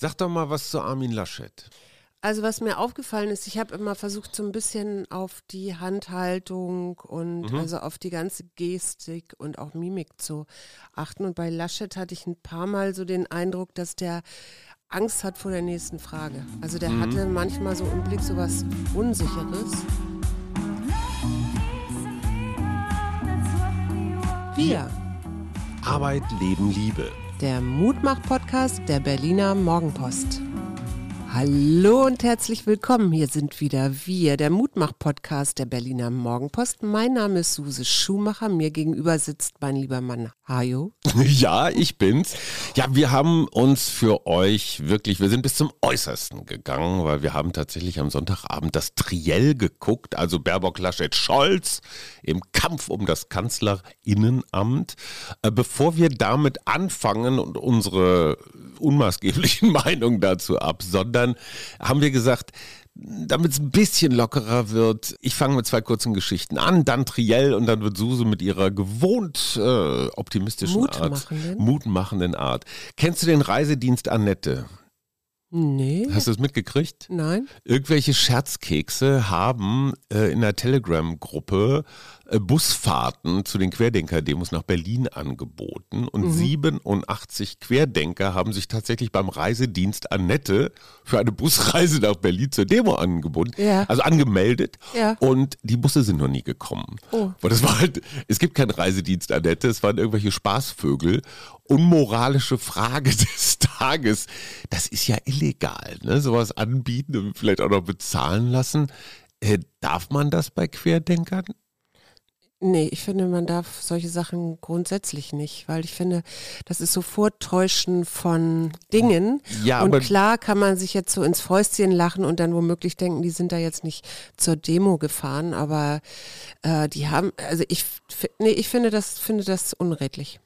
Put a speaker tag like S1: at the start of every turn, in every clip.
S1: Sag doch mal was zu Armin Laschet.
S2: Also was mir aufgefallen ist, ich habe immer versucht, so ein bisschen auf die Handhaltung und
S1: Mhm.
S2: also auf die ganze Gestik und auch Mimik zu achten. Und bei Laschet hatte ich ein paar Mal so den Eindruck, dass der Angst hat vor der nächsten Frage. Also der
S1: Mhm.
S2: hatte manchmal so im Blick so was Unsicheres. Wir,
S1: Arbeit, Leben, Liebe.
S2: der Mutmach-Podcast der Berliner Morgenpost. Hallo und herzlich willkommen. Hier sind wieder wir, der Mutmach-Podcast der Berliner Morgenpost. Mein Name ist Suse Schumacher. Mir gegenüber sitzt mein lieber Mann Hajo.
S1: Ja, ich bin's. Ja, wir haben uns für euch wirklich, wir sind bis zum Äußersten gegangen, weil wir haben tatsächlich am Sonntagabend das Triell geguckt, also Baerbock, Laschet, Scholz im Kampf um das Kanzlerinnenamt. Äh, Bevor wir damit anfangen und unsere unmaßgeblichen Meinungen dazu absondern, haben wir gesagt, damit es ein bisschen lockerer wird, ich fange mit zwei kurzen Geschichten an, dann Triell und dann wird Suse mit ihrer gewohnt äh, optimistischen Art,
S2: Mutmachenden?
S1: mutmachenden Art. Kennst du den Reisedienst Annette?
S2: Nee,
S1: Hast du es mitgekriegt?
S2: nein.
S1: Irgendwelche Scherzkekse haben äh, in der Telegram-Gruppe Busfahrten zu den Querdenker-Demos nach Berlin angeboten. Und
S2: Mhm.
S1: 87 Querdenker haben sich tatsächlich beim Reisedienst Annette für eine Busreise nach Berlin zur Demo angeboten.
S2: Ja.
S1: Also angemeldet.
S2: Ja.
S1: Und die Busse sind noch nie gekommen.
S2: Oh.
S1: Weil das war halt, es gibt keinen Reisedienst Annette, es waren irgendwelche Spaßvögel. Unmoralische Frage des Tages. Das ist ja illegal, ne? Sowas anbieten und vielleicht auch noch bezahlen lassen. Äh, darf man das bei Querdenkern?
S2: Nee, ich finde, man darf solche Sachen grundsätzlich nicht, weil ich finde, das ist so Vortäuschen von Dingen.
S1: Ja,
S2: und klar kann man sich jetzt so ins Fäustchen lachen und dann womöglich denken, die sind da jetzt nicht zur Demo gefahren, aber äh, die haben, also ich, nee, ich finde das, finde das unredlich.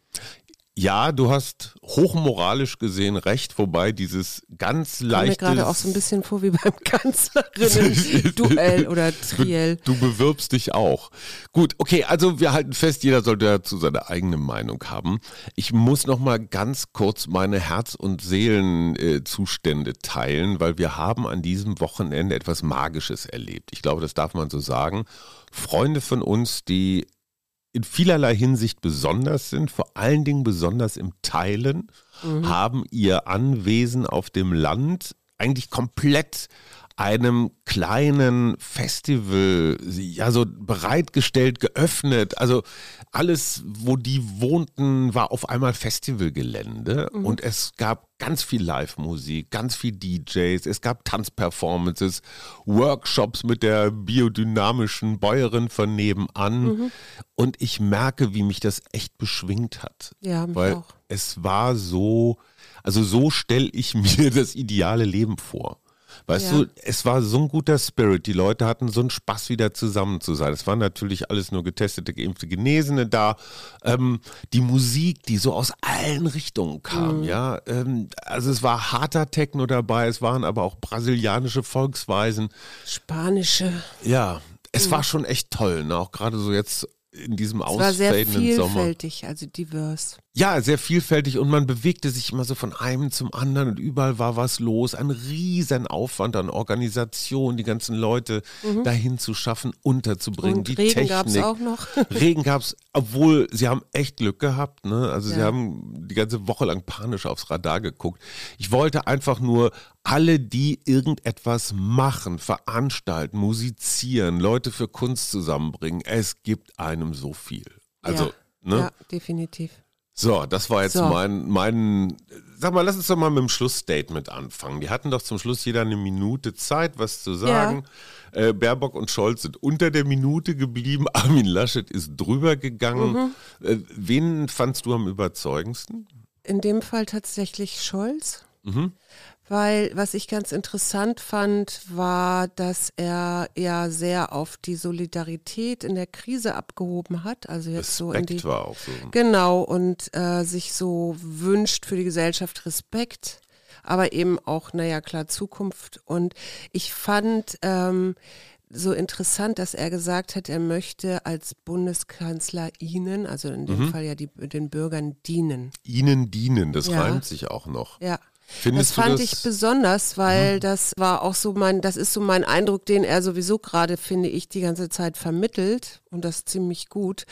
S1: Ja, du hast hochmoralisch gesehen recht, wobei dieses ganz
S2: Kommt mir
S1: leichte.
S2: gerade auch so ein bisschen vor wie beim Kanzlerinnen-Duell oder Triell.
S1: Du bewirbst dich auch. Gut, okay, also wir halten fest, jeder sollte dazu seine eigene Meinung haben. Ich muss noch mal ganz kurz meine Herz- und Seelenzustände teilen, weil wir haben an diesem Wochenende etwas Magisches erlebt. Ich glaube, das darf man so sagen. Freunde von uns, die in vielerlei Hinsicht besonders sind, vor allen Dingen besonders im Teilen, haben ihr Anwesen auf dem Land eigentlich komplett einem kleinen Festival ja so bereitgestellt, geöffnet. Also alles, wo die wohnten, war auf einmal Festivalgelände und es gab ganz viel Live-Musik, ganz viel DJs, es gab Tanzperformances, Workshops mit der biodynamischen Bäuerin von nebenan und ich merke, wie mich das echt beschwingt hat.
S2: Ja, mich
S1: weil
S2: auch.
S1: es war so, also so stelle ich mir das ideale Leben vor. Weißt
S2: Ja.
S1: du, es war so ein guter Spirit. Die Leute hatten so einen Spaß, wieder zusammen zu sein. Es waren natürlich alles nur getestete, geimpfte Genesene da. Ähm, die Musik, die so aus allen Richtungen kam,
S2: Mhm.
S1: ja. Ähm, also es war harter Techno dabei, es waren aber auch brasilianische Volksweisen.
S2: Spanische.
S1: Ja, es war schon echt toll, ne? auch gerade so jetzt in diesem
S2: Es war sehr
S1: ausfadenden Sommer.
S2: vielfältig, also divers.
S1: Ja, sehr vielfältig und man bewegte sich immer so von einem zum anderen und überall war was los. Ein riesen Aufwand an Organisation, die ganzen Leute dahin zu schaffen, unterzubringen,
S2: Mhm. Und
S1: die
S2: Regen gab es auch noch.
S1: Regen gab's, obwohl sie haben echt Glück gehabt. Ne? Also sie
S2: Ja.
S1: haben die ganze Woche lang panisch aufs Radar geguckt. Ich wollte einfach nur alle, die irgendetwas machen, veranstalten, musizieren, Leute für Kunst zusammenbringen. Es gibt einem so viel. Also,
S2: ja.
S1: ne?
S2: ja, definitiv.
S1: So, das war jetzt
S2: So.
S1: mein, mein, sag mal, lass uns doch mal mit dem Schlussstatement anfangen. Die hatten doch zum Schluss jeder eine Minute Zeit, was zu sagen. Äh, Baerbock und Scholz sind unter der Minute geblieben. Armin Laschet ist drüber gegangen.
S2: Mhm.
S1: Äh, wen fandst du am überzeugendsten?
S2: In dem Fall tatsächlich Scholz.
S1: Mhm.
S2: Weil was ich ganz interessant fand, war, dass er ja sehr auf die Solidarität in der Krise abgehoben hat. Also jetzt so in die
S1: Respekt war auch so.
S2: Genau, und äh, sich so wünscht für die Gesellschaft Respekt, aber eben auch, naja, klar, Zukunft. Und ich fand ähm, so interessant, dass er gesagt hat, er möchte als Bundeskanzler Ihnen, also in dem Fall ja die, den Bürgern dienen.
S1: Ihnen dienen, das
S2: Ja.
S1: reimt sich auch noch.
S2: Ja.
S1: Findest
S2: das fand
S1: du
S2: ich besonders, weil mhm. das war auch so mein, das ist so mein Eindruck, den er sowieso gerade, finde ich, die ganze Zeit vermittelt und das ziemlich gut,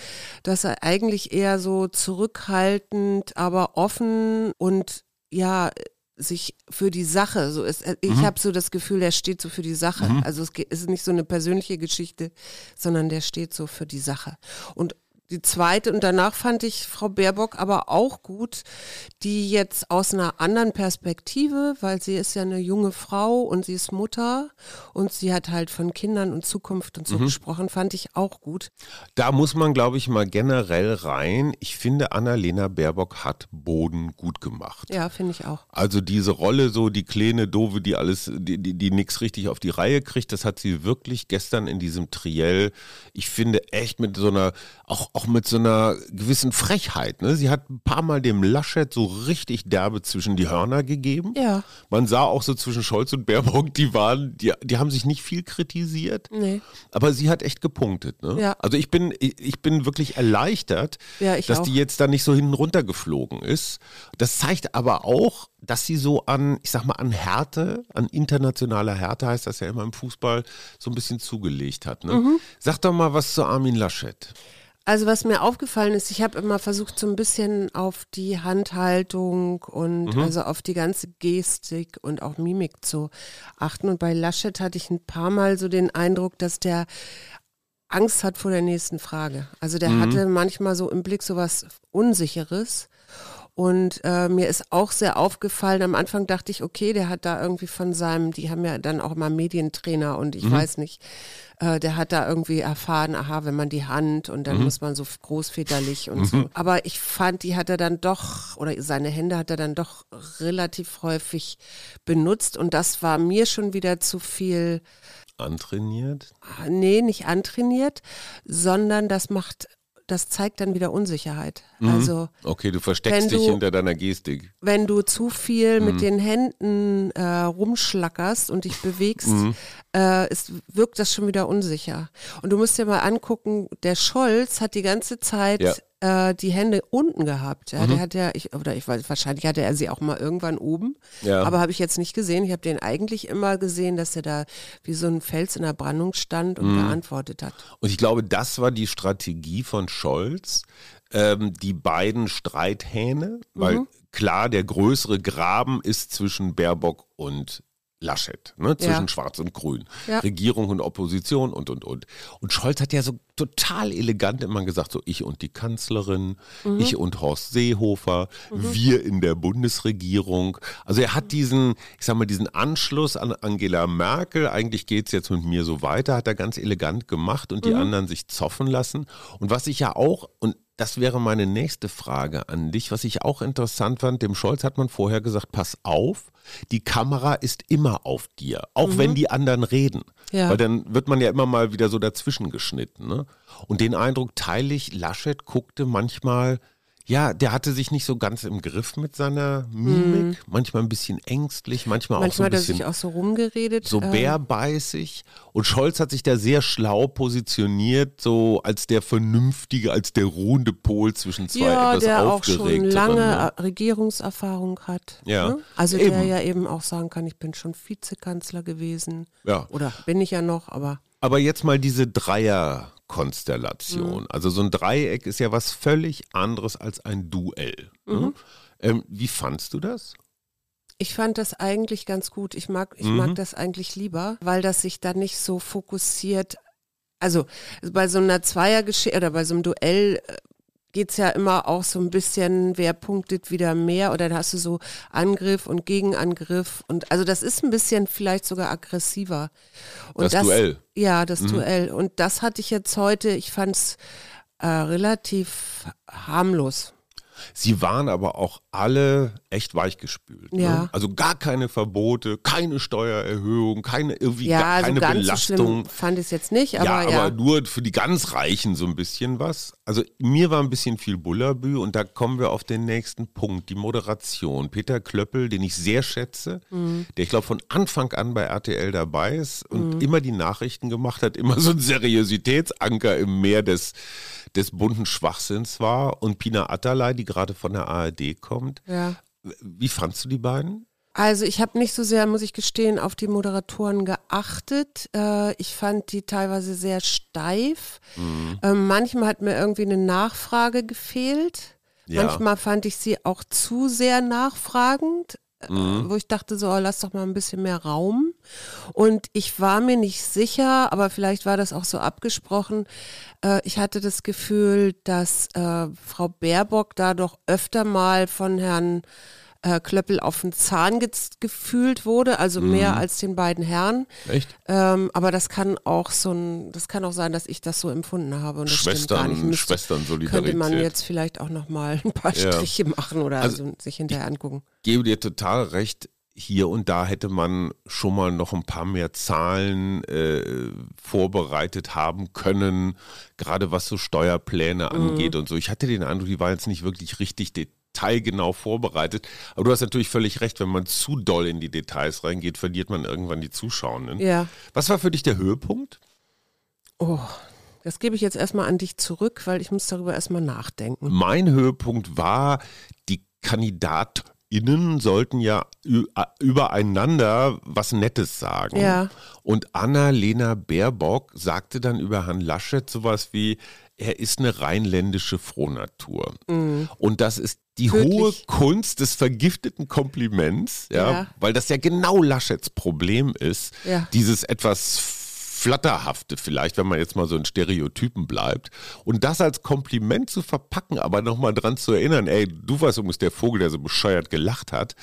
S2: dass er eigentlich eher so zurückhaltend, aber offen und ja, sich für die Sache so ist. Ich mhm. habe so das Gefühl, er steht so für die Sache. Mhm. Also es ist nicht so eine persönliche Geschichte, sondern der steht so für die Sache. Und die zweite und danach fand ich Frau Baerbock aber auch gut, die jetzt aus einer anderen Perspektive, weil sie ist ja eine junge Frau und sie ist Mutter und sie hat halt von Kindern und Zukunft und so mhm. gesprochen, fand ich auch gut.
S1: Da muss man, glaube ich, mal generell rein. Ich finde, Annalena Baerbock hat Boden gut gemacht.
S2: Ja, finde ich auch.
S1: Also diese Rolle, so die kleine Dove, die alles, die, die, die nichts richtig auf die Reihe kriegt, das hat sie wirklich gestern in diesem Triell, ich finde, echt mit so einer, auch, auch auch mit so einer gewissen Frechheit. Ne? Sie hat ein paar Mal dem Laschet so richtig derbe zwischen die Hörner gegeben.
S2: Ja.
S1: Man sah auch so zwischen Scholz und Baerbock, die waren, die, die haben sich nicht viel kritisiert.
S2: Nee.
S1: Aber sie hat echt gepunktet. Ne?
S2: Ja.
S1: Also ich bin, ich, ich bin wirklich erleichtert,
S2: ja,
S1: dass
S2: auch.
S1: die jetzt da nicht so hinten runtergeflogen ist. Das zeigt aber auch, dass sie so an, ich sag mal, an Härte, an internationaler Härte heißt das ja immer im Fußball, so ein bisschen zugelegt hat. Ne? Mhm. Sag doch mal was zu Armin Laschet.
S2: Also was mir aufgefallen ist, ich habe immer versucht, so ein bisschen auf die Handhaltung und mhm. also auf die ganze Gestik und auch Mimik zu achten. Und bei Laschet hatte ich ein paar Mal so den Eindruck, dass der Angst hat vor der nächsten Frage. Also der mhm. hatte manchmal so im Blick so was Unsicheres. Und äh, mir ist auch sehr aufgefallen, am Anfang dachte ich, okay, der hat da irgendwie von seinem, die haben ja dann auch mal Medientrainer und ich mhm. weiß nicht, äh, der hat da irgendwie erfahren, aha, wenn man die Hand und dann mhm. muss man so großväterlich und mhm. so. Aber ich fand, die hat er dann doch, oder seine Hände hat er dann doch relativ häufig benutzt und das war mir schon wieder zu viel.
S1: Antrainiert?
S2: Nee, nicht antrainiert, sondern das macht das zeigt dann wieder Unsicherheit.
S1: Mhm.
S2: Also
S1: okay, du versteckst dich hinter deiner Gestik.
S2: Wenn du zu viel mhm. mit den Händen äh, rumschlackerst und dich bewegst, mhm. äh, ist, wirkt das schon wieder unsicher. Und du musst dir mal angucken, der Scholz hat die ganze Zeit ja äh, die Hände unten gehabt. Ja, mhm. Der hat ja, ich, oder ich weiß, wahrscheinlich hatte er sie auch mal irgendwann oben, ja. aber habe ich jetzt nicht gesehen. Ich habe den eigentlich immer gesehen, dass er da wie so ein Fels in der Brandung stand und mhm. geantwortet hat.
S1: Und ich glaube, das war die Strategie von Scholz, ähm, die beiden Streithähne, weil mhm. klar, der größere Graben ist zwischen Baerbock und Laschet, ne, zwischen ja. Schwarz und Grün, ja. Regierung und Opposition und, und, und. Und Scholz hat ja so total elegant immer gesagt, so ich und die Kanzlerin, mhm. ich und Horst Seehofer, mhm. wir in der Bundesregierung. Also er hat diesen, ich sag mal, diesen Anschluss an Angela Merkel, eigentlich geht's jetzt mit mir so weiter, hat er ganz elegant gemacht und die mhm. anderen sich zoffen lassen. Und was ich ja auch, und das wäre meine nächste Frage an dich, was ich auch interessant fand, dem Scholz hat man vorher gesagt, pass auf, die Kamera ist immer auf dir, auch mhm. wenn die anderen reden. Ja. Weil dann wird man ja immer mal wieder so dazwischen geschnitten. Ne? Und den Eindruck teile ich, Laschet guckte manchmal ja, der hatte sich nicht so ganz im Griff mit seiner Mimik. Mhm. Manchmal ein bisschen ängstlich, manchmal, manchmal auch so ein bisschen.
S2: Er sich auch so rumgeredet.
S1: So ähm. bärbeißig. Und Scholz hat sich da sehr schlau positioniert, so als der vernünftige, als der ruhende Pol zwischen zwei ja, etwas
S2: der auch schon lange ne? Regierungserfahrung hat.
S1: Ja. Ne?
S2: Also eben. der ja eben auch sagen kann, ich bin schon Vizekanzler gewesen.
S1: Ja.
S2: Oder bin ich ja noch, aber.
S1: Aber jetzt mal diese Dreier. Konstellation. Mhm. Also so ein Dreieck ist ja was völlig anderes als ein Duell. Ne? Mhm. Ähm, wie fandst du das?
S2: Ich fand das eigentlich ganz gut. Ich mag, ich mhm. mag das eigentlich lieber, weil das sich dann nicht so fokussiert. Also bei so einer Zweiergeschichte oder bei so einem Duell geht es ja immer auch so ein bisschen, wer punktet wieder mehr oder da hast du so Angriff und Gegenangriff und also das ist ein bisschen vielleicht sogar aggressiver. Und
S1: das, das Duell.
S2: Ja, das mhm. Duell. Und das hatte ich jetzt heute, ich fand es äh, relativ harmlos.
S1: Sie waren aber auch alle echt weichgespült. Ne?
S2: Ja.
S1: Also gar keine Verbote, keine Steuererhöhung, keine irgendwie
S2: ja,
S1: gar,
S2: also
S1: keine
S2: ganz
S1: Belastung.
S2: So fand ich es jetzt nicht, aber
S1: ja,
S2: ja.
S1: aber nur für die ganz Reichen so ein bisschen was. Also mir war ein bisschen viel Bullabü und da kommen wir auf den nächsten Punkt, die Moderation. Peter Klöppel, den ich sehr schätze, mhm. der ich glaube von Anfang an bei RTL dabei ist und mhm. immer die Nachrichten gemacht hat, immer so ein Seriositätsanker im Meer des des bunten Schwachsinns war und Pina Atterlei, die gerade von der ARD kommt.
S2: Ja.
S1: Wie fandst du die beiden?
S2: Also ich habe nicht so sehr, muss ich gestehen, auf die Moderatoren geachtet. Äh, ich fand die teilweise sehr steif. Mhm. Ähm, manchmal hat mir irgendwie eine Nachfrage gefehlt. Ja. Manchmal fand ich sie auch zu sehr nachfragend. Äh, mhm. wo ich dachte so, oh, lass doch mal ein bisschen mehr Raum. Und ich war mir nicht sicher, aber vielleicht war das auch so abgesprochen. Äh, ich hatte das Gefühl, dass äh, Frau Baerbock da doch öfter mal von Herrn äh, Klöppel auf den Zahn ge gefühlt wurde, also mhm. mehr als den beiden Herren.
S1: Echt?
S2: Ähm, aber das kann auch so ein, das kann auch sein, dass ich das so empfunden habe und das
S1: Schwestern,
S2: gar nicht.
S1: Müsste, Schwestern Solidarität.
S2: Könnte man jetzt vielleicht auch noch mal ein paar Striche ja. machen oder also, also sich hinterher angucken.
S1: Ich gebe dir total recht hier und da hätte man schon mal noch ein paar mehr Zahlen äh, vorbereitet haben können, gerade was so Steuerpläne mhm. angeht und so. Ich hatte den Eindruck, die waren jetzt nicht wirklich richtig detailgenau vorbereitet. Aber du hast natürlich völlig recht, wenn man zu doll in die Details reingeht, verliert man irgendwann die Zuschauenden.
S2: Ja.
S1: Was war für dich der Höhepunkt?
S2: Oh, das gebe ich jetzt erstmal an dich zurück, weil ich muss darüber erstmal nachdenken.
S1: Mein Höhepunkt war, die KandidatInnen sollten ja übereinander was Nettes sagen.
S2: Ja.
S1: Und Anna-Lena Baerbock sagte dann über Herrn Laschet sowas wie, er ist eine rheinländische Frohnatur. Mhm. Und das ist die Wirklich? hohe Kunst des vergifteten Kompliments, ja, ja, weil das ja genau Laschets Problem ist,
S2: ja.
S1: dieses etwas Flatterhafte vielleicht, wenn man jetzt mal so in Stereotypen bleibt. Und das als Kompliment zu verpacken, aber nochmal dran zu erinnern, ey, du warst übrigens der Vogel, der so bescheuert gelacht hat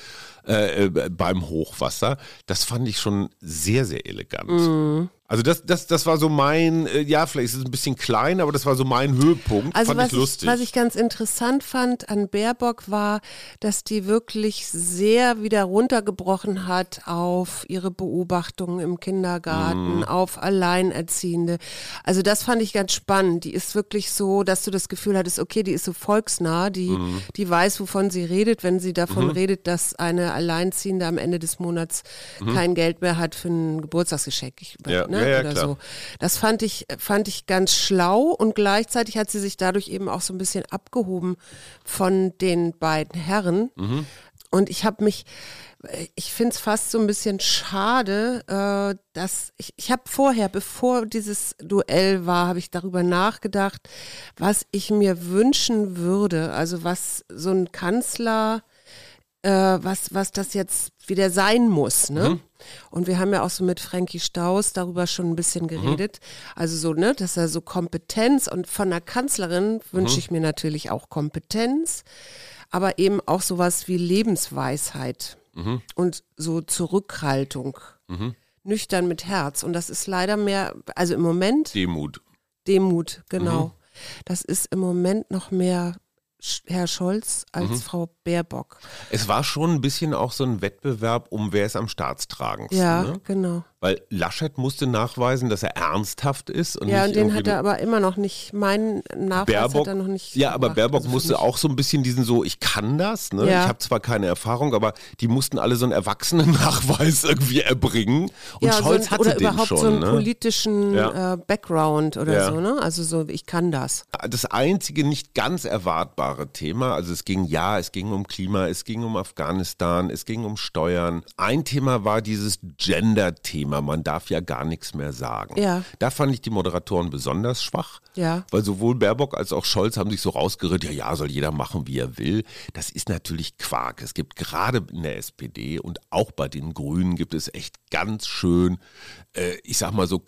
S1: äh, äh beim Hochwasser, das fand ich schon sehr, sehr elegant. Mhm. Also das, das, das war so mein, äh, ja, vielleicht ist es ein bisschen klein, aber das war so mein Höhepunkt.
S2: Also
S1: fand
S2: was
S1: ich lustig.
S2: Ich, was ich ganz interessant fand an Baerbock war, dass die wirklich sehr wieder runtergebrochen hat auf ihre Beobachtungen im Kindergarten, mhm. auf Alleinerziehende. Also das fand ich ganz spannend. Die ist wirklich so, dass du das Gefühl hattest, okay, die ist so volksnah, die, mhm. die weiß, wovon sie redet, wenn sie davon mhm. redet, dass eine Alleinziehende am Ende des Monats mhm. kein Geld mehr hat für ein Geburtstagsgeschenk. Ich,
S1: ja. Ne? Ja, ja,
S2: oder
S1: klar.
S2: so. Das fand ich, fand ich ganz schlau und gleichzeitig hat sie sich dadurch eben auch so ein bisschen abgehoben von den beiden Herren. Mhm. Und ich habe mich, ich finde es fast so ein bisschen schade, äh, dass ich, ich habe vorher, bevor dieses Duell war, habe ich darüber nachgedacht, was ich mir wünschen würde. Also was so ein Kanzler äh, was, was das jetzt wieder sein muss. Ne? Mhm. Und wir haben ja auch so mit Frankie Staus darüber schon ein bisschen mhm. geredet. Mhm. Also so, ne, dass er so Kompetenz und von der Kanzlerin wünsche mhm. ich mir natürlich auch Kompetenz, aber eben auch sowas wie Lebensweisheit mhm. und so Zurückhaltung. Mhm. Nüchtern mit Herz. Und das ist leider mehr, also im Moment.
S1: Demut.
S2: Demut, genau. Das ist im Moment noch mehr Herr Scholz als mhm. Frau Baerbock.
S1: Es war schon ein bisschen auch so ein Wettbewerb um wer ist am staatstragendsten.
S2: Ja,
S1: ne?
S2: genau.
S1: Weil Laschet musste nachweisen, dass er ernsthaft ist. Und
S2: ja, und den hat er aber immer noch nicht, mein Nachweis Baerbock, hat er noch nicht.
S1: Ja, aber Baerbock also musste auch so ein bisschen diesen so, ich kann das, ne?
S2: Ja.
S1: ich habe zwar keine Erfahrung, aber die mussten alle so einen Erwachsenen-Nachweis irgendwie erbringen. Und
S2: ja,
S1: Scholz
S2: so ein,
S1: hatte
S2: oder
S1: den
S2: überhaupt
S1: schon,
S2: so einen
S1: ne?
S2: politischen
S1: ja.
S2: äh, Background oder ja. so, ne? Also so, ich kann das.
S1: Das einzige nicht ganz erwartbare Thema, also es ging ja, es ging um Klima, es ging um Afghanistan, es ging um Steuern. Ein Thema war dieses Gender-Thema. Man darf ja gar nichts mehr sagen.
S2: Ja.
S1: Da fand ich die Moderatoren besonders schwach,
S2: ja.
S1: weil sowohl Baerbock als auch Scholz haben sich so rausgeredet, ja, ja, soll jeder machen, wie er will. Das ist natürlich Quark. Es gibt gerade in der SPD und auch bei den Grünen gibt es echt ganz schön, äh, ich sag mal so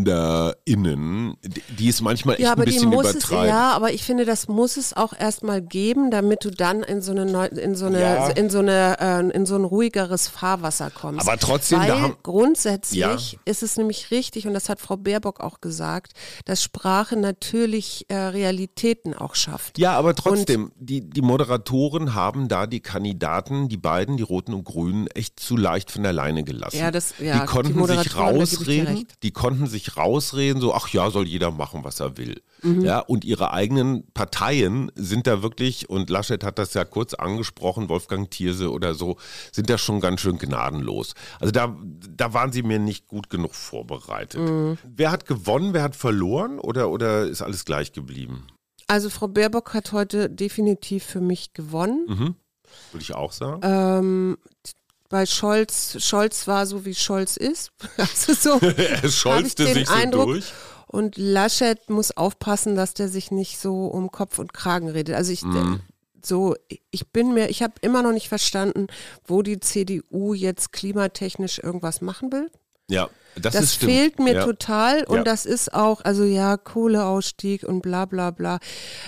S1: Kampf-Gender-Innen, die es manchmal echt
S2: ja, aber
S1: ein bisschen übertreiben.
S2: Ja, aber ich finde, das muss es auch erstmal geben, damit du dann in so eine, in so eine,
S1: Ja.
S2: in so eine, äh, in so ein ruhigeres Fahrwasser kommst.
S1: Aber trotzdem,
S2: Weil
S1: da haben-
S2: grundsätzlich
S1: Ja.
S2: ist es nämlich richtig, und das hat Frau Baerbock auch gesagt, dass Sprache natürlich äh, Realitäten auch schafft.
S1: Ja, aber trotzdem, die, die Moderatoren haben da die Kandidaten, die beiden, die Roten und Grünen, echt zu leicht von der Leine gelassen.
S2: Ja, das- ja,
S1: die konnten
S2: die
S1: sich rausreden, die konnten sich rausreden, so, ach ja, soll jeder machen, was er will.
S2: Mhm.
S1: Ja, und ihre eigenen Parteien sind da wirklich, und Laschet hat das ja kurz angesprochen, Wolfgang Thierse oder so, sind da schon ganz schön gnadenlos. Also da, da waren sie mir nicht gut genug vorbereitet.
S2: Mhm.
S1: Wer hat gewonnen, wer hat verloren oder, oder ist alles gleich geblieben?
S2: Also Frau Baerbock hat heute definitiv für mich gewonnen.
S1: Mhm. Würde ich auch sagen.
S2: Ähm, bei Scholz, Scholz war so wie Scholz ist. Also so
S1: er scholzte sich so
S2: Eindruck.
S1: durch.
S2: Und Laschet muss aufpassen, dass der sich nicht so um Kopf und Kragen redet. Also ich
S1: Mhm.
S2: So, ich bin mir, ich habe immer noch nicht verstanden, wo die CDU jetzt klimatechnisch irgendwas machen will.
S1: Ja, das,
S2: Das,
S1: ist stimmt.
S2: fehlt mir
S1: ja.
S2: total und
S1: Ja.
S2: das ist auch, also ja, Kohleausstieg und bla bla bla.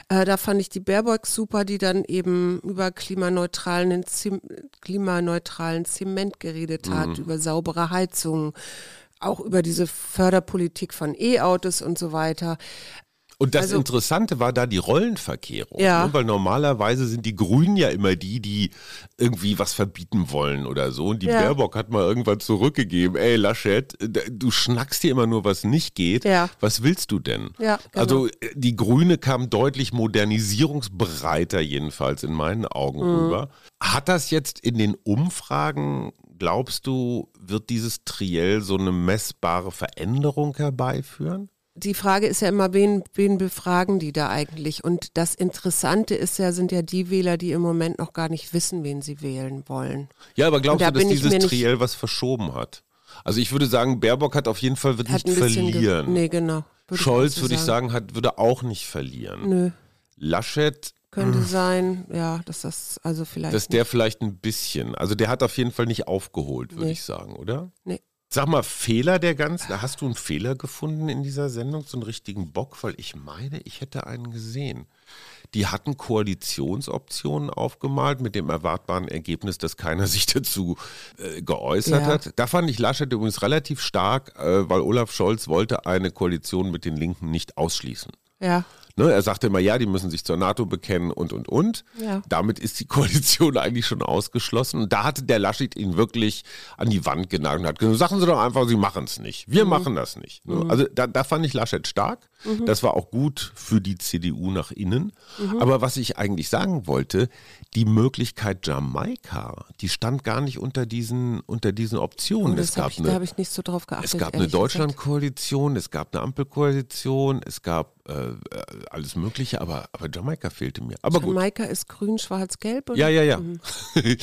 S2: Äh, da fand ich die Baerbock super, die dann eben über klimaneutralen, Zem klimaneutralen Zement geredet hat,
S1: Mhm.
S2: über saubere Heizungen, auch über diese Förderpolitik von E-Autos und so weiter.
S1: Und das
S2: Also-
S1: Interessante war da die Rollenverkehrung.
S2: Ja.
S1: Ne? Weil normalerweise sind die Grünen ja immer die, die irgendwie was verbieten wollen oder so. Und die
S2: Ja.
S1: Baerbock hat mal irgendwann zurückgegeben, ey Laschet, du schnackst hier immer nur, was nicht geht.
S2: Ja.
S1: Was willst du denn?
S2: Ja, genau.
S1: Also äh, die Grüne kam deutlich modernisierungsbereiter jedenfalls in meinen Augen
S2: Mhm.
S1: rüber. Hat das jetzt in den Umfragen, glaubst du, wird dieses Triell so eine messbare Veränderung herbeiführen?
S2: Die Frage ist ja immer, wen, wen befragen die da eigentlich? Und das Interessante ist ja, sind ja die Wähler, die im Moment noch gar nicht wissen, wen sie wählen wollen.
S1: Ja, aber glaubst
S2: da
S1: du, dass dieses
S2: nicht-
S1: Triell was verschoben hat? Also ich würde sagen, Baerbock hat auf jeden Fall wird nicht verlieren.
S2: Nee, genau. Würde
S1: Scholz, würde ich sagen, hat, würde auch nicht verlieren.
S2: Nö,
S1: Laschet,
S2: könnte sein, ja, dass das also vielleicht.
S1: dass der vielleicht ein bisschen, also der hat auf jeden Fall nicht aufgeholt, würde
S2: Nee.
S1: ich sagen, oder?
S2: Nee.
S1: Sag mal, Fehler der ganzen, hast du einen Fehler gefunden in dieser Sendung, so einen richtigen Bock? Weil ich meine, ich hätte einen gesehen. Die hatten Koalitionsoptionen aufgemalt mit dem erwartbaren Ergebnis, dass keiner sich dazu äh, geäußert
S2: Ja.
S1: hat. Da fand ich Laschet übrigens relativ stark, äh, weil Olaf Scholz wollte eine Koalition mit den Linken nicht ausschließen.
S2: ja,
S1: Ne, er sagte immer, ja, die müssen sich zur NATO bekennen und, und, und.
S2: Ja.
S1: Damit ist die Koalition eigentlich schon ausgeschlossen. Und da hatte der Laschet ihn wirklich an die Wand genagelt und hat gesagt, sagen Sie doch einfach, Sie machen es nicht. Wir machen das nicht. Ne? Also da, da fand ich Laschet stark. Das war auch gut für die CDU nach innen. Aber was ich eigentlich sagen wollte, die Möglichkeit Jamaika, die stand gar nicht unter diesen, unter diesen Optionen.
S2: und
S1: es gab
S2: ich,
S1: eine
S2: da habe ich nicht so drauf geachtet.
S1: es gab eine. Deutschlandkoalition, es gab eine Ampelkoalition, es gab äh, äh, alles Mögliche, aber, aber Jamaika fehlte mir. Aber gut.
S2: Jamaika ist grün, schwarz, gelb. oder?
S1: Ja, ja, ja.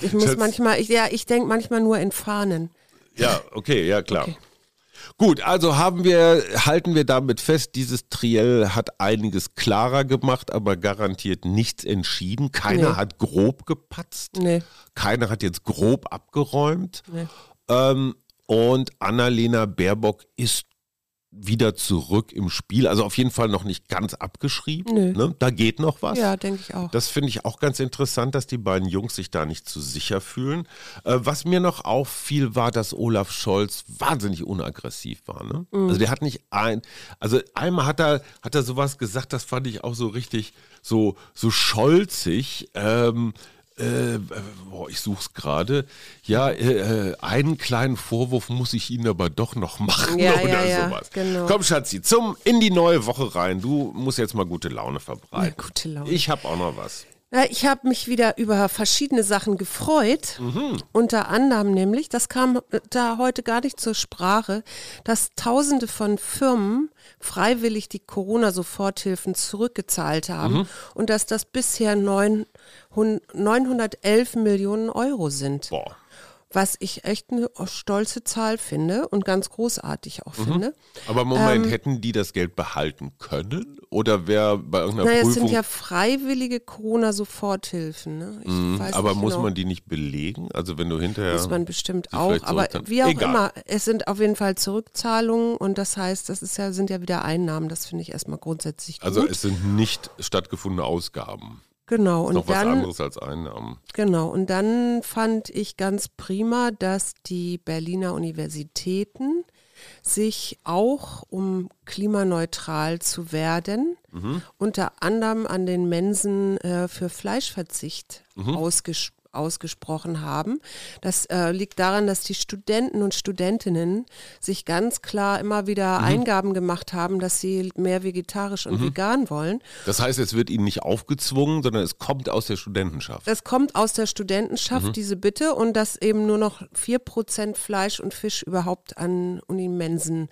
S2: Ich muss manchmal, ich, ja, ich denke manchmal nur in Fahnen.
S1: ja, okay, ja klar.
S2: Okay.
S1: Gut, also haben wir, halten wir damit fest, dieses Triell hat einiges klarer gemacht, aber garantiert nichts entschieden. Keiner
S2: Nee.
S1: hat grob gepatzt.
S2: Nee.
S1: Keiner hat jetzt grob abgeräumt.
S2: Nee.
S1: Ähm, und Annalena Baerbock ist wieder zurück im Spiel. Also auf jeden Fall noch nicht ganz abgeschrieben. Ne? Da geht noch was.
S2: Ja, denke ich auch.
S1: Das finde ich auch ganz interessant, dass die beiden Jungs sich da nicht zu sicher fühlen. Äh, was mir noch auffiel, war, dass Olaf Scholz wahnsinnig unaggressiv war. Ne?
S2: Mhm.
S1: Also der hat nicht ein, also einmal hat er, hat er sowas gesagt, das fand ich auch so richtig so, so scholzig. Ähm, äh, boah, ich such's gerade. Ja, äh, äh, einen kleinen Vorwurf muss ich Ihnen aber doch noch machen
S2: Ja,
S1: oder
S2: ja, ja,
S1: sowas.
S2: genau.
S1: Komm, Schatzi, zum in die neue Woche rein. Du musst jetzt mal gute Laune verbreiten.
S2: Ja, gute Laune.
S1: Ich habe auch noch was.
S2: Ich habe mich wieder über verschiedene Sachen gefreut. Unter anderem nämlich, das kam äh, da heute gar nicht zur Sprache, dass Tausende von Firmen freiwillig die Corona-Soforthilfen zurückgezahlt haben und dass das bisher neun- hun- 911 Millionen Euro sind.
S1: Boah.
S2: Was ich echt eine stolze Zahl finde und ganz großartig auch finde.
S1: Aber Moment,
S2: Ähm,
S1: hätten die das Geld behalten können? Oder wäre bei irgendeiner
S2: Naja, es
S1: Prüfung.
S2: sind ja freiwillige Corona-Soforthilfen. Ne? Weiß
S1: aber muss
S2: genau.
S1: man die nicht belegen? Also wenn du hinterher.
S2: Muss man bestimmt auch, aber wie auch
S1: Egal.
S2: immer, es sind auf jeden Fall Zurückzahlungen und das heißt, das ist ja, sind ja wieder Einnahmen, das finde ich erstmal grundsätzlich
S1: also
S2: gut.
S1: es sind nicht stattgefundene Ausgaben.
S2: Genau, und
S1: Noch was
S2: dann,
S1: anderes als Einnahmen.
S2: genau, und dann fand ich ganz prima, dass die Berliner Universitäten sich auch, um klimaneutral zu werden,
S1: Mhm.
S2: unter anderem an den Mensen äh, für Fleischverzicht
S1: Mhm.
S2: ausges ausgesprochen haben. Das äh, liegt daran, dass die Studenten und Studentinnen sich ganz klar immer
S1: Mhm.
S2: wieder Eingaben gemacht haben, dass sie mehr vegetarisch
S1: Mhm.
S2: und vegan wollen.
S1: Das heißt, es wird ihnen nicht aufgezwungen, sondern es kommt aus der Studentenschaft.
S2: Das kommt aus der Studentenschaft,
S1: Mhm.
S2: diese Bitte, und dass eben nur noch 4% Fleisch und Fisch überhaupt an Unimensen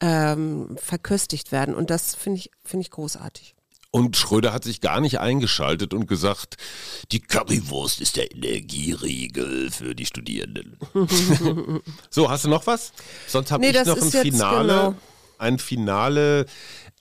S2: ähm, verköstigt werden. Und das finde ich, finde ich großartig.
S1: Und Schröder hat sich gar nicht eingeschaltet und gesagt, die Currywurst ist der Energieriegel für die Studierenden. so, hast du noch was? Sonst habe
S2: Nee,
S1: ich noch ein Finale.
S2: genau.
S1: Ein Finale,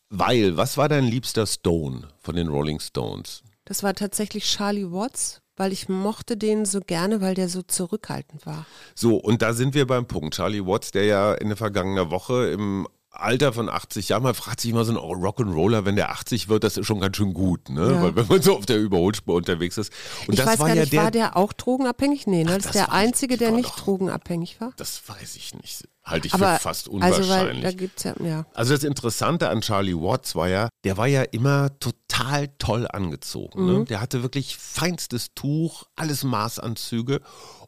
S1: weil, was war dein liebster Stone von den Rolling Stones?
S2: Das war tatsächlich Charlie Watts, weil ich mochte den so gerne, weil der so zurückhaltend war.
S1: So, und da sind wir beim Punkt. Charlie Watts, der ja in der vergangenen Woche im Alter von 80 Jahren, man fragt sich immer so ein Rock'n'Roller, wenn der 80 wird, das ist schon ganz schön gut, ne?
S2: Ja.
S1: Weil wenn man so auf der Überholspur unterwegs ist. Und
S2: ich
S1: das
S2: weiß
S1: war
S2: gar
S1: ja
S2: nicht,
S1: der,
S2: war der auch drogenabhängig? Nee, ne? das,
S1: das
S2: ist der Einzige, der nicht drogenabhängig war.
S1: das weiß ich nicht. Halte ich
S2: Aber
S1: für fast
S2: also,
S1: unwahrscheinlich.
S2: da gibt's ja, ja.
S1: Also das Interessante an Charlie Watts war ja, der war ja immer total toll angezogen. Ne? Der hatte wirklich feinstes Tuch, alles Maßanzüge.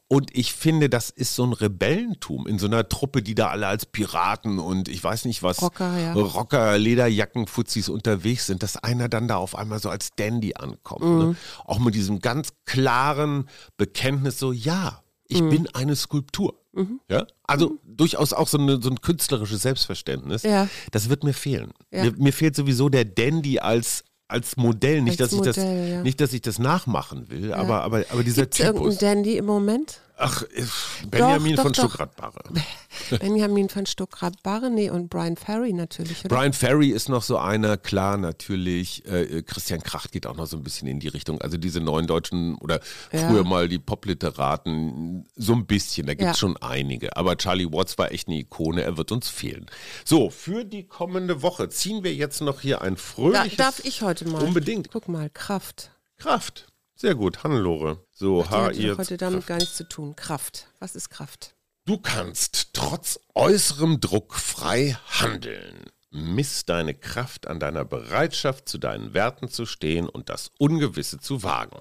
S1: Und ich finde, das ist so ein Rebellentum in so einer Truppe, die da alle als Piraten und ich weiß nicht was,
S2: Rocker, ja.
S1: Rocker, Lederjacken, Fuzis unterwegs sind, dass einer dann da auf einmal so als Dandy ankommt. Ne? Auch mit diesem ganz klaren Bekenntnis so, ja, ich bin eine Skulptur. Ja? Also durchaus auch so, eine, so ein künstlerisches Selbstverständnis.
S2: Ja.
S1: Das wird mir fehlen.
S2: Ja.
S1: Mir, mir fehlt sowieso der Dandy als, als Modell. Nicht,
S2: Als
S1: dass ich das,
S2: Modell, ja.
S1: nicht, dass ich das nachmachen will, aber, aber, aber dieser
S2: Gibt's
S1: Typus.
S2: Dandy im Moment?
S1: Ach, äh, Benjamin
S2: doch,
S1: von. Stuckrad-Barre.
S2: Benjamin von Stuckrad-Barre, nee, und Brian Ferry natürlich, oder?
S1: Brian Ferry ist noch so einer, klar, natürlich. Äh, Christian Kracht geht auch noch so ein bisschen in die Richtung. Also diese neuen Deutschen oder
S2: Ja.
S1: früher mal die Popliteraten, so ein bisschen, da gibt es
S2: Ja.
S1: schon einige. Aber Charlie Watts war echt eine Ikone, er wird uns fehlen. So, für die kommende Woche ziehen wir jetzt noch hier ein
S2: da,
S1: fröhliches...
S2: darf ich heute mal?
S1: Unbedingt.
S2: Guck mal, Kraft.
S1: Kraft. Sehr gut, Hannelore. So,
S2: Die
S1: ha,
S2: hat
S1: ihr
S2: doch heute damit gar nichts zu tun. Kraft. Was ist Kraft?
S1: Du kannst trotz äußerem Druck frei handeln. Miss deine Kraft an deiner Bereitschaft, zu deinen Werten zu stehen und das Ungewisse zu wagen.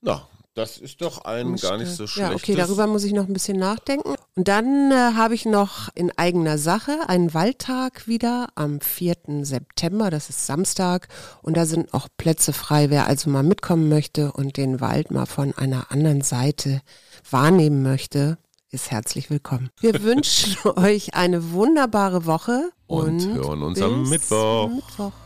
S1: Na, das ist doch ein gar nicht so schlechtes.
S2: Ja, okay, darüber muss ich noch ein bisschen nachdenken. Und dann äh, habe ich noch in eigener Sache einen Waldtag wieder am 4. September, das ist Samstag. Und da sind auch Plätze frei. Wer also mal mitkommen möchte und den Wald mal von einer anderen Seite wahrnehmen möchte, ist herzlich willkommen. Wir wünschen euch eine wunderbare Woche
S1: Und
S2: und,
S1: hören uns
S2: bis
S1: am Mittwoch.
S2: Mittwoch.